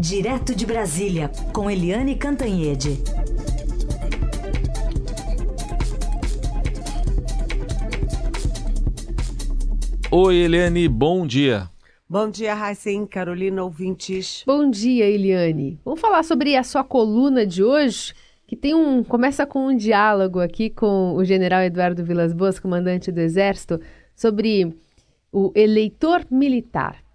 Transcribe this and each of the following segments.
Direto de Brasília, com Eliane Cantanhede. Oi, Eliane, bom dia. Bom dia, Raicen, Carolina, ouvintes. Bom dia, Eliane. Vamos falar sobre a sua coluna de hoje, que tem um começa com um diálogo aqui com o general Eduardo Vilas Boas, comandante do Exército, sobre o eleitor militar.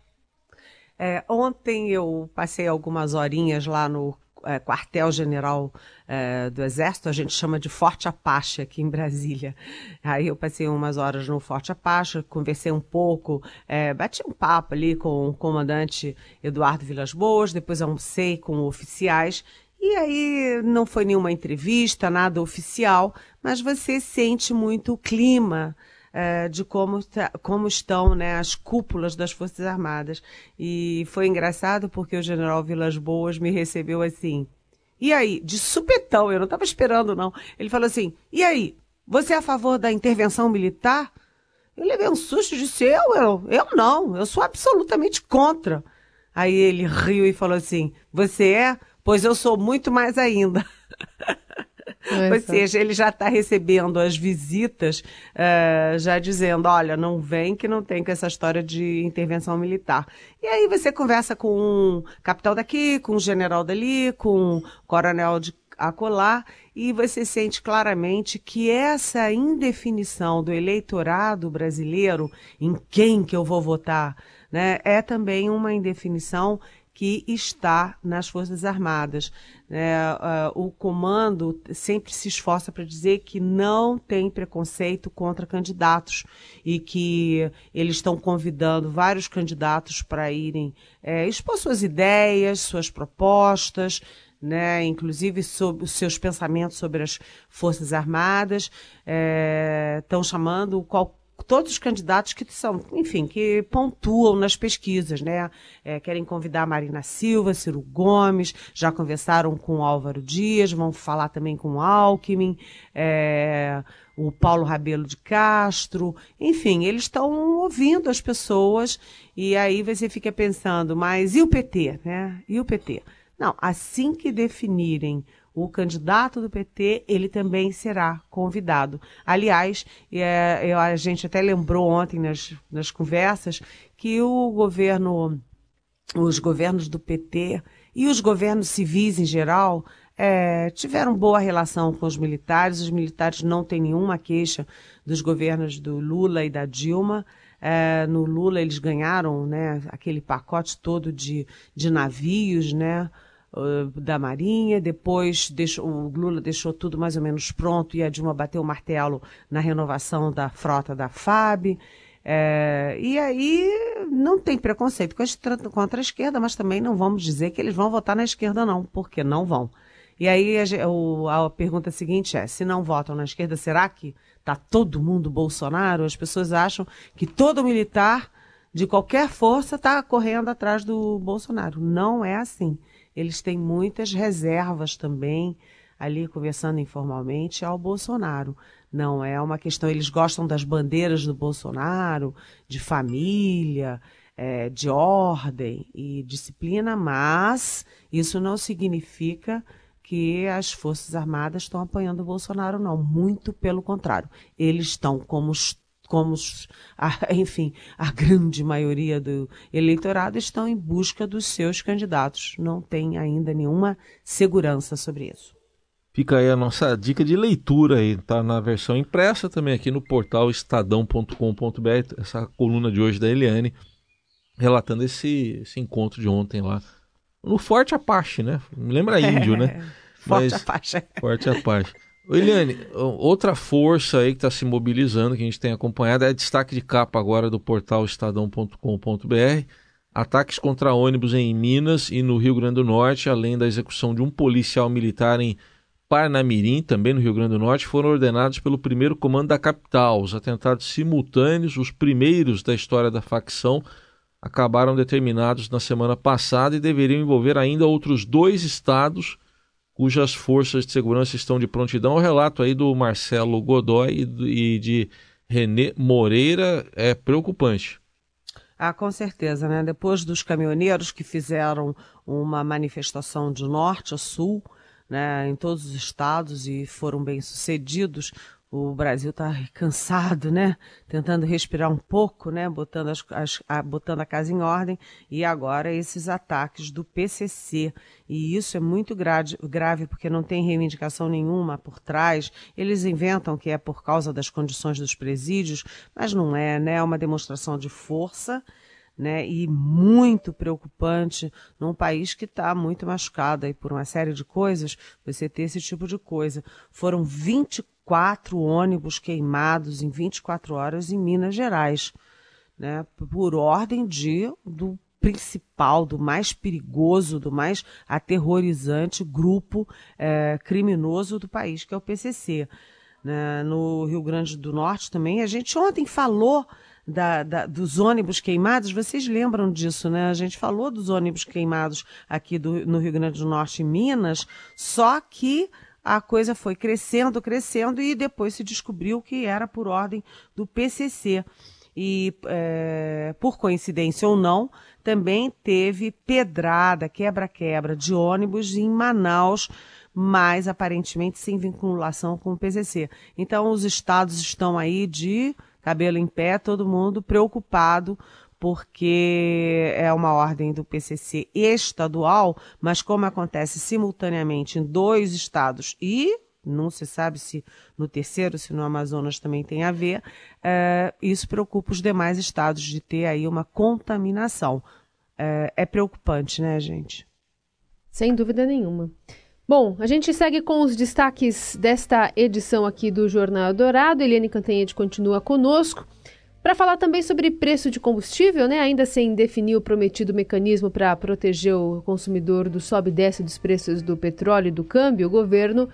É, ontem eu passei algumas horinhas lá no é, quartel-general é, do Exército, a gente chama de Forte Apache aqui em Brasília. Aí eu passei umas horas no Forte Apache, conversei um pouco, é, bati um papo ali com o comandante Eduardo Vilas Boas, depois almocei com oficiais e aí não foi nenhuma entrevista, nada oficial, mas você sente muito o clima é, de como, como estão né, as cúpulas das Forças Armadas. E foi engraçado porque o general Vilas Boas me recebeu assim. E aí, de supetão, eu não estava esperando, não. Ele falou assim: e aí, você é a favor da intervenção militar? Eu levei um susto e disse: eu, eu, eu não, eu sou absolutamente contra. Aí ele riu e falou assim: você é? Pois eu sou muito mais ainda. Ou seja, ele já está recebendo as visitas, uh, já dizendo: olha, não vem que não tem com essa história de intervenção militar. E aí você conversa com um capitão daqui, com um general dali, com um coronel de acolá, e você sente claramente que essa indefinição do eleitorado brasileiro em quem que eu vou votar, né, é também uma indefinição que está nas Forças Armadas. É, o comando sempre se esforça para dizer que não tem preconceito contra candidatos e que eles estão convidando vários candidatos para irem é, expor suas ideias, suas propostas, né, inclusive sobre os seus pensamentos sobre as Forças Armadas, estão é, chamando qualquer todos os candidatos que são, enfim, que pontuam nas pesquisas, né? É, querem convidar a Marina Silva, Ciro Gomes, já conversaram com Álvaro Dias, vão falar também com Alckmin, é, o Paulo Rabelo de Castro, enfim, eles estão ouvindo as pessoas e aí você fica pensando, mas e o PT, né? E o PT? Não, assim que definirem o candidato do PT, ele também será convidado. Aliás, é, a gente até lembrou ontem nas, nas conversas que o governo, os governos do PT e os governos civis em geral é, tiveram boa relação com os militares. Os militares não têm nenhuma queixa dos governos do Lula e da Dilma. É, no Lula eles ganharam né, aquele pacote todo de, de navios, né? Da Marinha, depois deixou, o Lula deixou tudo mais ou menos pronto e a Dilma bateu o martelo na renovação da frota da FAB. É, e aí não tem preconceito contra a esquerda, mas também não vamos dizer que eles vão votar na esquerda, não, porque não vão. E aí a, a pergunta seguinte é: se não votam na esquerda, será que está todo mundo Bolsonaro? As pessoas acham que todo militar de qualquer força está correndo atrás do Bolsonaro. Não é assim eles têm muitas reservas também, ali conversando informalmente, ao Bolsonaro. Não é uma questão, eles gostam das bandeiras do Bolsonaro, de família, é, de ordem e disciplina, mas isso não significa que as Forças Armadas estão apoiando o Bolsonaro, não. Muito pelo contrário. Eles estão como como, a, enfim, a grande maioria do eleitorado estão em busca dos seus candidatos. Não tem ainda nenhuma segurança sobre isso. Fica aí a nossa dica de leitura aí, tá na versão impressa também aqui no portal estadão.com.br, essa coluna de hoje da Eliane, relatando esse, esse encontro de ontem lá no Forte Apache, né? Me lembra índio, né? Forte Mas, Apache. Forte Apache. Eliane, outra força aí que está se mobilizando, que a gente tem acompanhado, é destaque de capa agora do portal estadão.com.br. Ataques contra ônibus em Minas e no Rio Grande do Norte, além da execução de um policial militar em Parnamirim, também no Rio Grande do Norte, foram ordenados pelo primeiro comando da capital. Os atentados simultâneos, os primeiros da história da facção, acabaram determinados na semana passada e deveriam envolver ainda outros dois estados cujas forças de segurança estão de prontidão. O relato aí do Marcelo Godoy e de Renê Moreira é preocupante. Ah, com certeza, né? Depois dos caminhoneiros que fizeram uma manifestação de norte a sul, né, em todos os estados e foram bem sucedidos, o Brasil está cansado, né? Tentando respirar um pouco, né? Botando, as, as, a, botando a casa em ordem. E agora esses ataques do PCC. E isso é muito grave, grave porque não tem reivindicação nenhuma por trás. Eles inventam que é por causa das condições dos presídios, mas não é, né? É uma demonstração de força. Né, e muito preocupante num país que está muito machucado aí por uma série de coisas, você ter esse tipo de coisa. Foram 24 quatro ônibus queimados em 24 horas em Minas Gerais, né, por ordem de do principal, do mais perigoso, do mais aterrorizante grupo é, criminoso do país, que é o PCC. Né, no Rio Grande do Norte também, a gente ontem falou da, da, dos ônibus queimados, vocês lembram disso, né? A gente falou dos ônibus queimados aqui do, no Rio Grande do Norte e Minas, só que a coisa foi crescendo, crescendo e depois se descobriu que era por ordem do PCC. E, é, por coincidência ou não, também teve pedrada, quebra-quebra de ônibus em Manaus, mas aparentemente sem vinculação com o PCC. Então, os estados estão aí de cabelo em pé, todo mundo preocupado porque é uma ordem do PCC estadual, mas como acontece simultaneamente em dois estados e não se sabe se no terceiro, se no Amazonas também tem a ver, é, isso preocupa os demais estados de ter aí uma contaminação. É, é preocupante, né, gente? Sem dúvida nenhuma. Bom, a gente segue com os destaques desta edição aqui do Jornal Dourado. Eliane Cantanhede continua conosco. Para falar também sobre preço de combustível, né, ainda sem definir o prometido mecanismo para proteger o consumidor do sobe e desce dos preços do petróleo e do câmbio, o governo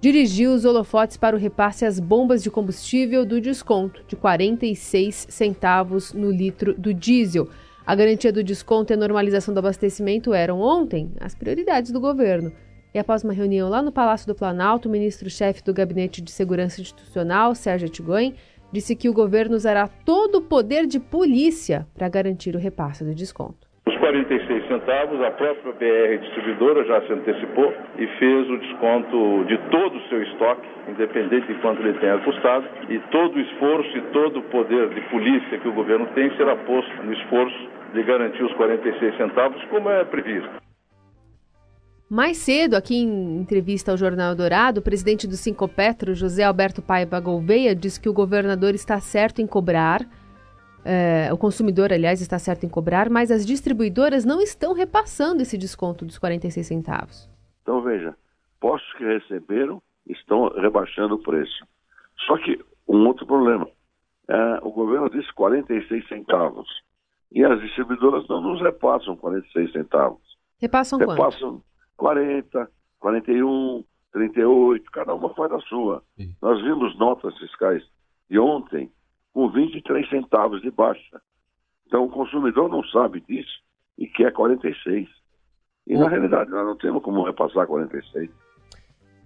dirigiu os holofotes para o repasse às bombas de combustível do desconto de 46 centavos no litro do diesel. A garantia do desconto e a normalização do abastecimento eram ontem as prioridades do governo. E após uma reunião lá no Palácio do Planalto, o ministro-chefe do Gabinete de Segurança Institucional, Sérgio Tigoin, disse que o governo usará todo o poder de polícia para garantir o repasse do desconto. Os 46 centavos, a própria BR distribuidora já se antecipou e fez o desconto de todo o seu estoque, independente de quanto ele tenha custado, e todo o esforço e todo o poder de polícia que o governo tem será posto no esforço de garantir os 46 centavos, como é previsto. Mais cedo, aqui em entrevista ao Jornal Dourado, o presidente do Cinco Petro, José Alberto Paiva Gouveia, disse que o governador está certo em cobrar, é, o consumidor, aliás, está certo em cobrar, mas as distribuidoras não estão repassando esse desconto dos 46 centavos. Então, veja, postos que receberam estão rebaixando o preço. Só que um outro problema, é, o governo disse 46 centavos e as distribuidoras não nos repassam 46 centavos. Repassam, repassam quanto? 40, 41, 38, cada uma faz a sua. Sim. Nós vimos notas fiscais de ontem com 23 centavos de baixa. Então o consumidor não sabe disso e quer 46. E na realidade nós não temos como repassar 46.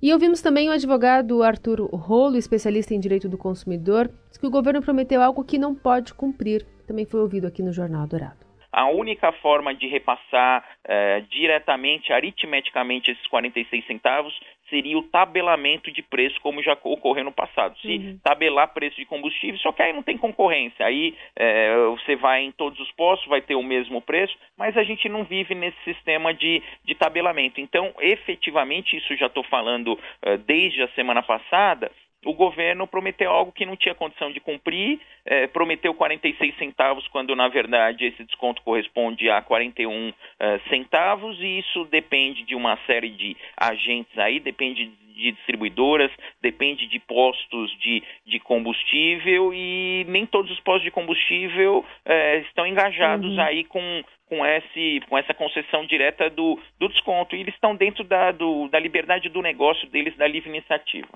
E ouvimos também o advogado Arthur Rolo, especialista em direito do consumidor, que o governo prometeu algo que não pode cumprir. Também foi ouvido aqui no Jornal Dourado a única forma de repassar é, diretamente, aritmeticamente, esses 46 centavos seria o tabelamento de preço, como já ocorreu no passado. Se uhum. tabelar preço de combustível, só que aí não tem concorrência. Aí é, você vai em todos os postos, vai ter o mesmo preço, mas a gente não vive nesse sistema de, de tabelamento. Então, efetivamente, isso já estou falando é, desde a semana passada, o governo prometeu algo que não tinha condição de cumprir, é, prometeu 46 centavos, quando na verdade esse desconto corresponde a 41 é, centavos, e isso depende de uma série de agentes aí, depende de distribuidoras, depende de postos de, de combustível, e nem todos os postos de combustível é, estão engajados uhum. aí com, com, esse, com essa concessão direta do, do desconto, e eles estão dentro da, do, da liberdade do negócio deles, da livre iniciativa.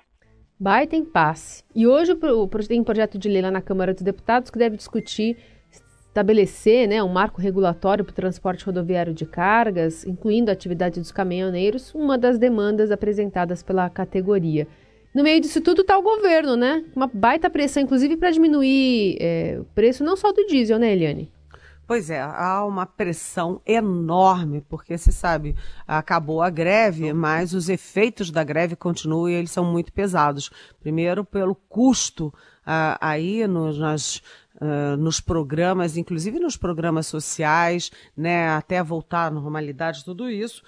Baita impasse. E hoje tem um projeto de lei lá na Câmara dos Deputados que deve discutir estabelecer né, um marco regulatório para o transporte rodoviário de cargas, incluindo a atividade dos caminhoneiros, uma das demandas apresentadas pela categoria. No meio disso tudo está o governo, né? Uma baita pressão, inclusive, para diminuir é, o preço não só do diesel, né, Eliane? Pois é, há uma pressão enorme, porque você sabe, acabou a greve, mas os efeitos da greve continuam e eles são muito pesados. Primeiro, pelo custo ah, aí nos, nas, Uh, nos programas, inclusive nos programas sociais, né, até voltar à normalidade, tudo isso.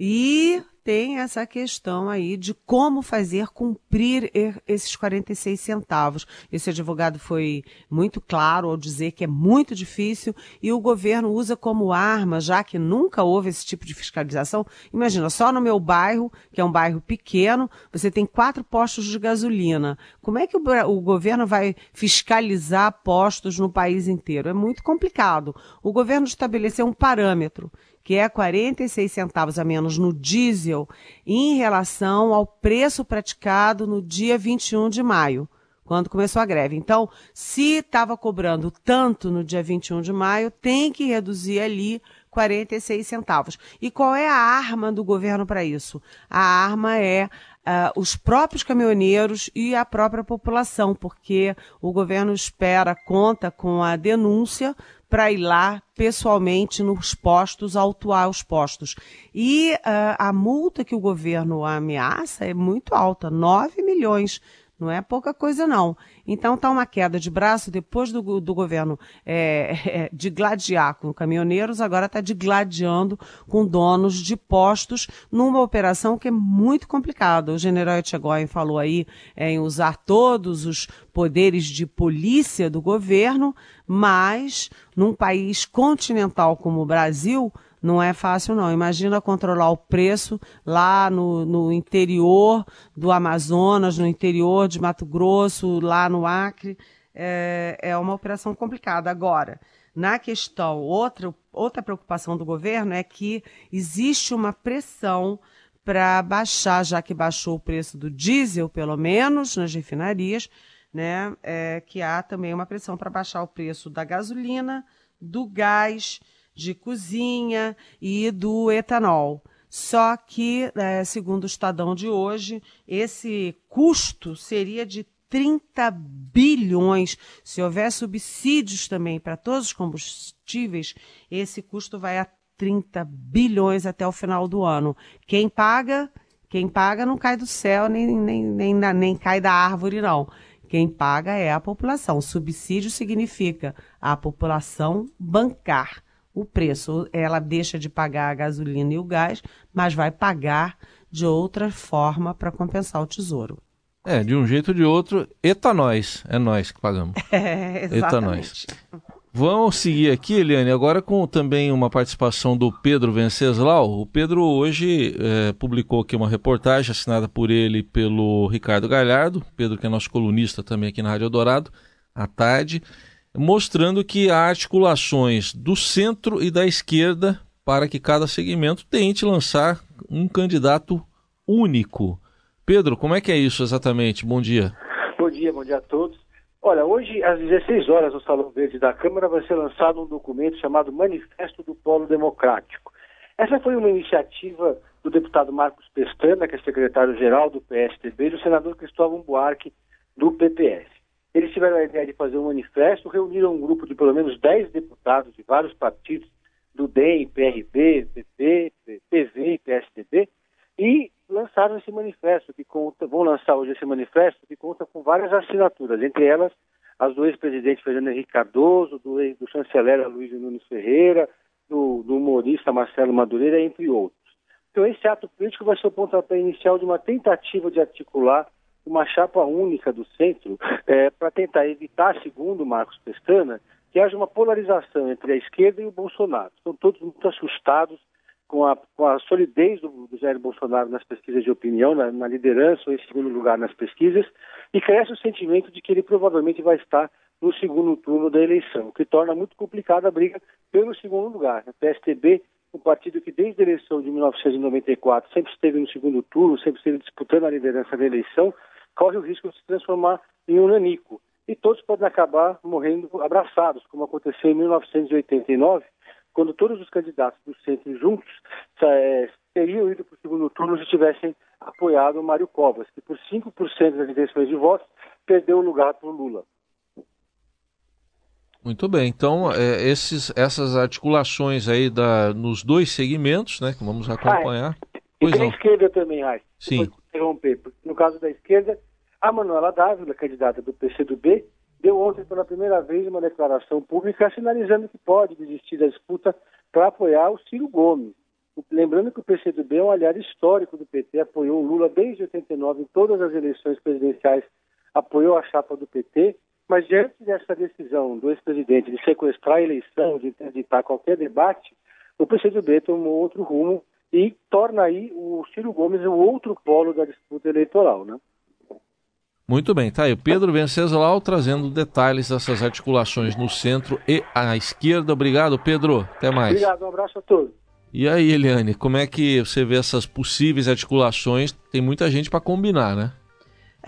E tem essa questão aí de como fazer cumprir esses 46 centavos. Esse advogado foi muito claro ao dizer que é muito difícil e o governo usa como arma, já que nunca houve esse tipo de fiscalização. Imagina, só no meu bairro, que é um bairro pequeno, você tem quatro postos de gasolina. Como é que o, governo vai fiscalizar postos no país inteiro? É muito complicado. O governo estabeleceu um parâmetro que é 46 centavos a menos no diesel, em relação ao preço praticado no dia 21 de maio, quando começou a greve. Então, se estava cobrando tanto no dia 21 de maio, tem que reduzir ali 46 centavos. E qual é a arma do governo para isso? A arma é Uh, os próprios caminhoneiros e a própria população, porque o governo espera, conta com a denúncia para ir lá pessoalmente nos postos, autuar os postos. E uh, a multa que o governo ameaça é muito alta, 9 milhões. Não é pouca coisa, não. Então está uma queda de braço depois do, do governo é, é, de gladiar com caminhoneiros, agora está digladiando com donos de postos numa operação que é muito complicada. O general Etchegóin falou aí é, em usar todos os poderes de polícia do governo, mas num país continental como o Brasil, não é fácil, não. Imagina controlar o preço lá no, no, interior do Amazonas, no interior de Mato Grosso, lá no Acre. É, é uma operação complicada. Agora, na questão, outra, outra preocupação do governo é que existe uma pressão para baixar, já que baixou o preço do diesel, pelo menos nas refinarias, né, é, que há também uma pressão para baixar o preço da gasolina, do gás, de cozinha e do etanol. Só que, é, segundo o Estadão de hoje, esse custo seria de 30 bilhões. Se houver subsídios também para todos os combustíveis, esse custo vai a 30 bilhões até o final do ano. Quem paga? Quem paga não cai do céu, nem, nem, nem, nem cai da árvore, não. Quem paga é a população. Subsídio significa a população bancar o preço. Ela deixa de pagar a gasolina e o gás, mas vai pagar de outra forma para compensar o tesouro. É, de um jeito ou de outro, etanóis. É nós que pagamos. É, exatamente. Etanóis. Vamos seguir aqui, Eliane, agora com também uma participação do Pedro Venceslau. O Pedro hoje é, publicou aqui uma reportagem assinada por ele pelo Ricardo Galhardo, Pedro que é nosso colunista também aqui na Rádio Dourado, à tarde, mostrando que há articulações do centro e da esquerda para que cada segmento tente lançar um candidato único. Pedro, como é que é isso exatamente? Bom dia. Bom dia, bom dia a todos. Olha, hoje às 16 horas no Salão Verde da Câmara vai ser lançado um documento chamado Manifesto do Polo Democrático. Essa foi uma iniciativa do deputado Marcos Pestana, que é secretário-geral do PSDB, e do senador Cristóvão Buarque, do PPS. Eles tiveram a ideia de fazer um manifesto, reuniram um grupo de pelo menos 10 deputados de vários partidos, do DEM, PRB, PP, PV PSDB, e lançaram esse manifesto, que conta, vão lançar hoje esse manifesto, que conta com várias assinaturas, entre elas as do ex-presidente Fernando Henrique Cardoso, do, do chanceler Luiz Nunes Ferreira, do, do humorista Marcelo Madureira, entre outros. Então esse ato político vai ser o pontapé inicial de uma tentativa de articular uma chapa única do centro é, para tentar evitar, segundo Marcos Pestana, que haja uma polarização entre a esquerda e o Bolsonaro. Estão todos muito assustados com a, com a solidez do, do Jair Bolsonaro nas pesquisas de opinião, na, na liderança ou em segundo lugar nas pesquisas, e cresce o sentimento de que ele provavelmente vai estar no segundo turno da eleição, o que torna muito complicada a briga pelo segundo lugar. O PSTB, um partido que desde a eleição de 1994 sempre esteve no segundo turno, sempre esteve disputando a liderança da eleição, corre o risco de se transformar em um nanico. E todos podem acabar morrendo abraçados, como aconteceu em 1989, quando todos os candidatos do centro juntos é, teriam ido para o segundo turno se tivessem apoiado o Mário Covas, que por 5% das intenções de votos perdeu o lugar para o Lula. Muito bem, então é, esses, essas articulações aí da, nos dois segmentos, né, que vamos acompanhar. Ah, e tem a esquerda também, Raíssa. Sim. Interromper, no caso da esquerda, a Manuela Dávila, candidata do PCdoB, deu ontem pela primeira vez uma declaração pública sinalizando que pode desistir da disputa para apoiar o Ciro Gomes. Lembrando que o PCdoB é um aliado histórico do PT, apoiou o Lula desde 89 em todas as eleições presidenciais, apoiou a chapa do PT, mas diante dessa decisão do ex-presidente de sequestrar a eleição, de interditar qualquer debate, o PCdoB tomou outro rumo e torna aí o Ciro Gomes o outro polo da disputa eleitoral, né? Muito bem, tá aí o Pedro Venceslau trazendo detalhes dessas articulações no centro e à esquerda. Obrigado, Pedro. Até mais. Obrigado, um abraço a todos. E aí, Eliane, como é que você vê essas possíveis articulações? Tem muita gente para combinar, né?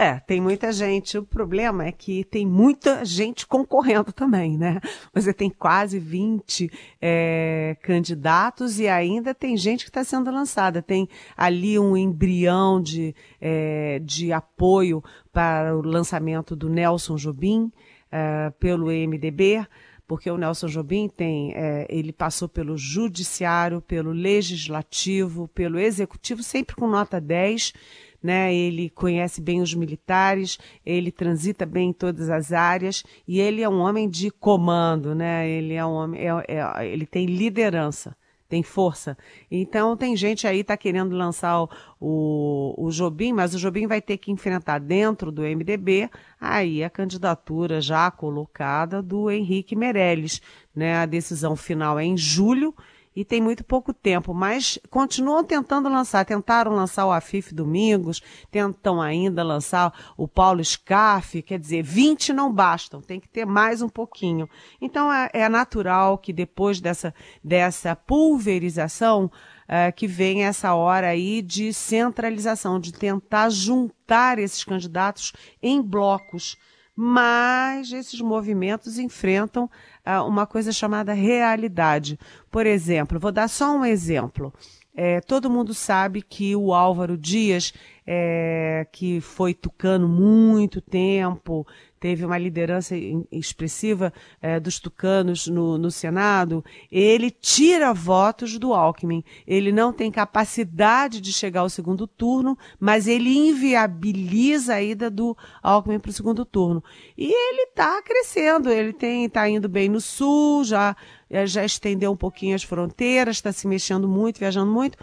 É, tem muita gente. O problema é que tem muita gente concorrendo também, né? Você tem quase 20 é, candidatos e ainda tem gente que está sendo lançada. Tem ali um embrião de, é, de apoio para o lançamento do Nelson Jobim é, pelo MDB porque o Nelson Jobim tem, é, ele passou pelo judiciário, pelo legislativo, pelo executivo, sempre com nota 10, né? Ele conhece bem os militares, ele transita bem em todas as áreas e ele é um homem de comando, né? Ele é um homem, é, é, ele tem liderança tem força. Então tem gente aí tá querendo lançar o, o, o, Jobim, mas o Jobim vai ter que enfrentar dentro do MDB aí a candidatura já colocada do Henrique Meirelles. Né? A decisão final é em julho e tem muito pouco tempo, mas continuam tentando lançar. Tentaram lançar o Afif Domingos, tentam ainda lançar o Paulo Scaff, quer dizer, 20 não bastam, tem que ter mais um pouquinho. Então é, é natural que depois dessa, dessa pulverização, é, que vem essa hora aí de centralização, de tentar juntar esses candidatos em blocos mas esses movimentos enfrentam ah, uma coisa chamada realidade. Por exemplo, vou dar só um exemplo. É, todo mundo sabe que o Álvaro Dias, é, que foi tucano muito tempo, teve uma liderança expressiva é, dos tucanos no, no, Senado, ele tira votos do Alckmin. Ele não tem capacidade de chegar ao segundo turno, mas ele inviabiliza a ida do Alckmin para o segundo turno. E ele está crescendo, ele está indo bem no Sul, já, é, já estendeu um pouquinho as fronteiras, está se mexendo muito, viajando muito.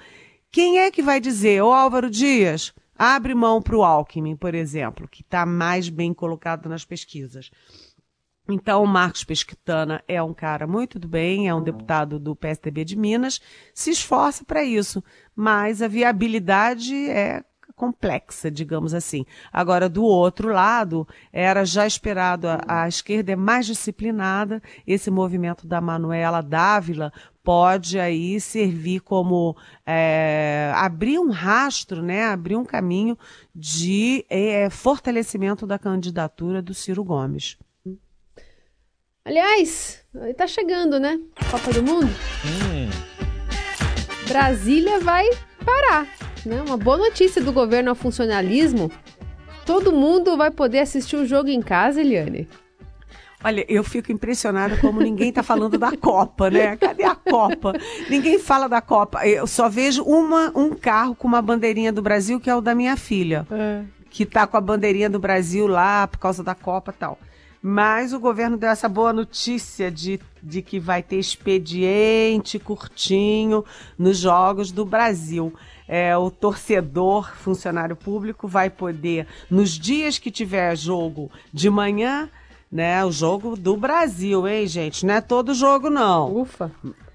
Quem é que vai dizer, ô Álvaro Dias, abre mão para o Alckmin, por exemplo, que está mais bem colocado nas pesquisas. Então, o Marcos Pesquitana é um cara muito do bem, é um deputado do PSDB de Minas, se esforça para isso, mas a viabilidade é complexa, digamos assim. Agora, do outro lado, era já esperado, a, a esquerda é mais disciplinada, esse movimento da Manuela Dávila pode aí servir como é, abrir um rastro, né, abrir um caminho de é, fortalecimento da candidatura do Ciro Gomes. Aliás, está chegando, né? Copa do Mundo. Hum. Brasília vai parar, né? Uma boa notícia do governo ao funcionalismo. Todo mundo vai poder assistir o jogo em casa, Eliane. Olha, eu fico impressionada como ninguém está falando da Copa, né? Cadê a Copa? Ninguém fala da Copa. Eu só vejo uma, um carro com uma bandeirinha do Brasil, que é o da minha filha. É. Que está com a bandeirinha do Brasil lá por causa da Copa e tal. Mas o governo deu essa boa notícia de, de que vai ter expediente curtinho nos Jogos do Brasil. É, o torcedor, funcionário público, vai poder, nos dias que tiver jogo de manhã, né? O jogo do Brasil, hein, gente? Não é todo jogo, não. Ufa.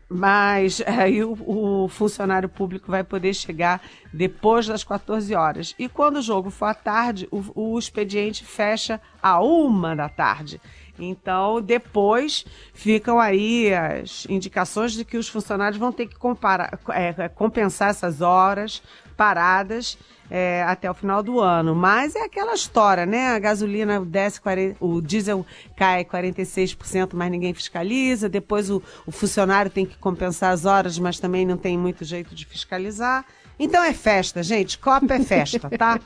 Mas aí o, o, funcionário público vai poder chegar depois das 14 horas. E quando o jogo for à tarde, o, o expediente fecha a uma da tarde. Então, depois ficam aí as indicações de que os funcionários vão ter que comparar, é, compensar essas horas paradas é, até o final do ano. Mas é aquela história, né? A gasolina desce, 40, o diesel cai 46%, mas ninguém fiscaliza. Depois o, o funcionário tem que compensar as horas, mas também não tem muito jeito de fiscalizar. Então é festa, gente. Copa é festa, tá?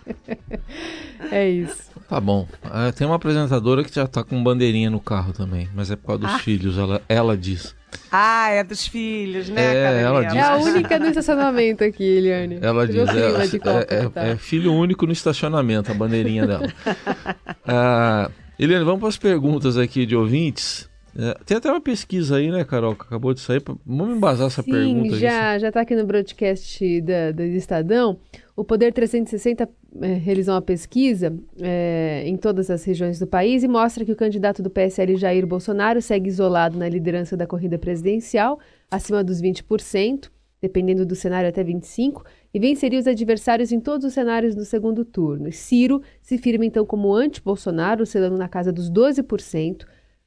é isso. Tá bom. Uh, tem uma apresentadora que já tá com bandeirinha no carro também, mas é por causa dos ah. filhos, ela, ela diz. Ah, é dos filhos, né? É, ela diz. é a única no estacionamento aqui, Eliane. Ela diz. É, é, é, é, filho único no estacionamento, a bandeirinha dela. uh, Eliane, vamos para as perguntas aqui de ouvintes. É, tem até uma pesquisa aí, né, Carol, que acabou de sair. Vamos embasar essa Sim, pergunta. Já, já está aqui no broadcast da, do Estadão. O Poder 360 é, realizou uma pesquisa é, em todas as regiões do país e mostra que o candidato do PSL, Jair Bolsonaro, segue isolado na liderança da corrida presidencial, acima dos 20%, dependendo do cenário até 25%, e venceria os adversários em todos os cenários do segundo turno. Ciro se firma então como anti-Bolsonaro, oscilando na casa dos 12%.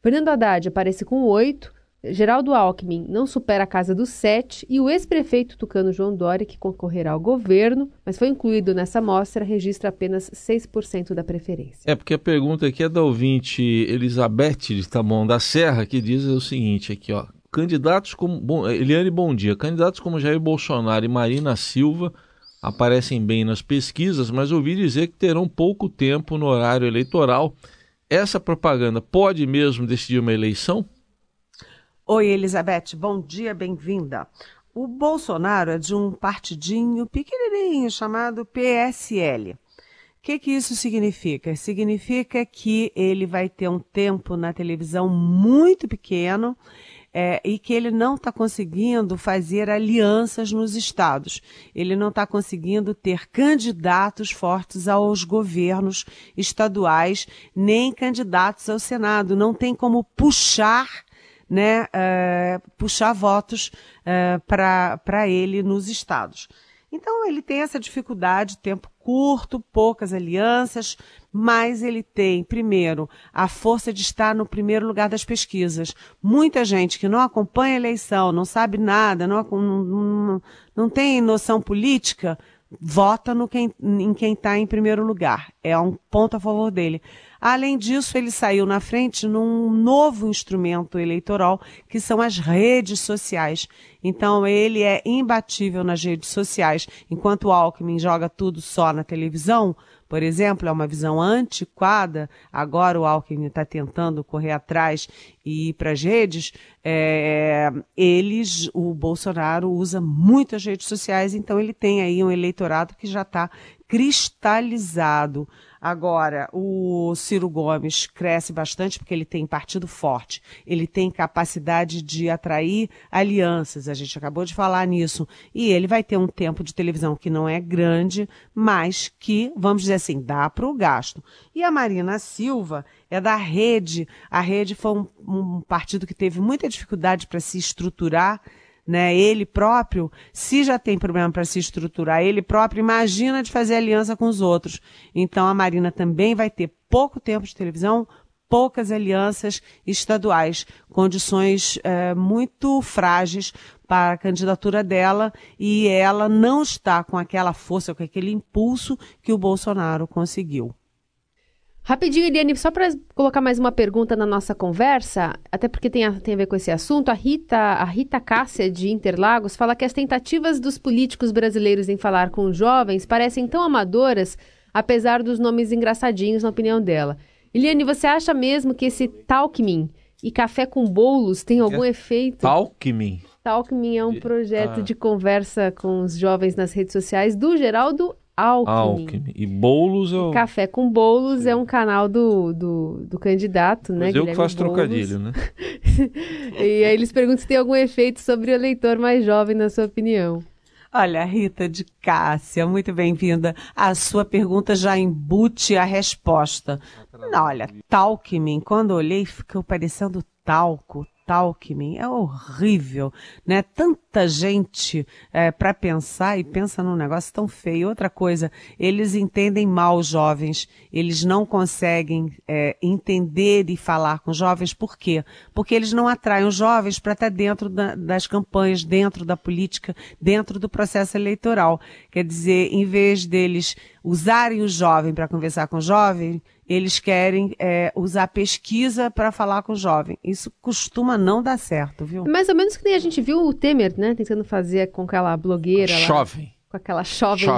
Fernando Haddad aparece com 8, Geraldo Alckmin não supera a casa dos 7 e o ex-prefeito tucano João Dória, que concorrerá ao governo, mas foi incluído nessa amostra, registra apenas 6% da preferência. É, porque a pergunta aqui é da ouvinte Elizabeth de Taboão da Serra, que diz o seguinte aqui, ó. Candidatos como... Bom, Eliane, bom dia. Candidatos como Jair Bolsonaro e Marina Silva aparecem bem nas pesquisas, mas ouvi dizer que terão pouco tempo no horário eleitoral essa propaganda pode mesmo decidir uma eleição? Oi, Elizabeth, bom dia, bem-vinda. O Bolsonaro é de um partidinho pequenininho chamado PSL. O que, que isso significa? Significa que ele vai ter um tempo na televisão muito pequeno é, e que ele não está conseguindo fazer alianças nos estados. Ele não está conseguindo ter candidatos fortes aos governos estaduais, nem candidatos ao Senado. Não tem como puxar né, uh, puxar votos uh, para ele nos estados. Então ele tem essa dificuldade, tempo curto, poucas alianças, mas ele tem, primeiro, a força de estar no primeiro lugar das pesquisas. Muita gente que não acompanha a eleição, não sabe nada, não, não, não, não tem noção política, vota no quem, em quem está em primeiro lugar. É um ponto a favor dele. Além disso, ele saiu na frente num novo instrumento eleitoral, que são as redes sociais. Então, ele é imbatível nas redes sociais. Enquanto o Alckmin joga tudo só na televisão, por exemplo, é uma visão antiquada. Agora o Alckmin está tentando correr atrás e ir para as redes. É, eles, o Bolsonaro usa muitas redes sociais, então ele tem aí um eleitorado que já está cristalizado. Agora, o Ciro Gomes cresce bastante porque ele tem partido forte, ele tem capacidade de atrair alianças, a gente acabou de falar nisso, e ele vai ter um tempo de televisão que não é grande, mas que, vamos dizer assim, dá para o gasto. E a Marina Silva é da Rede, a Rede foi um, um partido que teve muita dificuldade para se estruturar, né, ele próprio, se já tem problema para se estruturar ele próprio, imagina de fazer aliança com os outros. Então a Marina também vai ter pouco tempo de televisão, poucas alianças estaduais, condições é, muito frágeis para a candidatura dela e ela não está com aquela força, com aquele impulso que o Bolsonaro conseguiu. Rapidinho, Eliane, só para colocar mais uma pergunta na nossa conversa, até porque tem a, tem a ver com esse assunto, a Rita, a Rita Cássia de Interlagos fala que as tentativas dos políticos brasileiros em falar com jovens parecem tão amadoras, apesar dos nomes engraçadinhos, na opinião dela. Eliane, você acha mesmo que esse Talkmin e café com bolos tem algum é efeito? Talkmin? Talkmin é um projeto ah. de conversa com os jovens nas redes sociais do Geraldo Alckmin. Alckmin. E Boulos é o... Café com Bolos é um canal do, do, do candidato, né? Mas eu que faço Boulos. trocadilho, né? e aí eles perguntam se tem algum efeito sobre o eleitor mais jovem, na sua opinião. Olha, Rita de Cássia, muito bem-vinda. A sua pergunta já embute a resposta. Não, olha, Talkmin, quando olhei, ficou parecendo talco, Alckmin é horrível, né? Tanta gente é, para pensar e pensa num negócio tão feio. Outra coisa, eles entendem mal os jovens, eles não conseguem é, entender e falar com jovens. Por quê? Porque eles não atraem os jovens para estar dentro da, das campanhas, dentro da política, dentro do processo eleitoral. Quer dizer, em vez deles usarem o jovem para conversar com o jovem, eles querem é, usar pesquisa para falar com o jovem. Isso costuma não dar certo, viu? Mais ou menos que nem a gente viu o Temer, né? Tentando fazer com aquela blogueira lá. Jovem. Com aquela jovem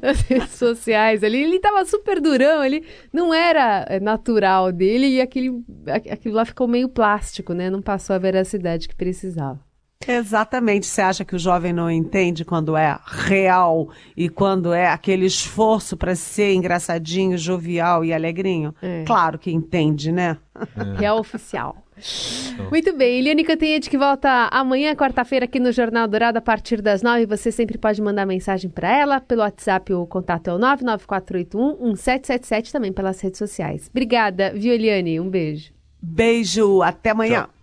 nas redes sociais ali. Ele estava super durão, ele não era é, natural dele e aquele, aquilo lá ficou meio plástico, né? Não passou a veracidade que precisava. Exatamente. Você acha que o jovem não entende quando é real e quando é aquele esforço para ser engraçadinho, jovial e alegrinho? É. Claro que entende, né? É. Real oficial. Então. Muito bem, Eliane Cantanhede que volta amanhã, quarta-feira, aqui no Jornal Dourado, a partir das nove. Você sempre pode mandar mensagem para ela pelo WhatsApp, o contato é o 99481-1777, também pelas redes sociais. Obrigada, viu, Eliane? Um beijo. Beijo, até amanhã. Tchau.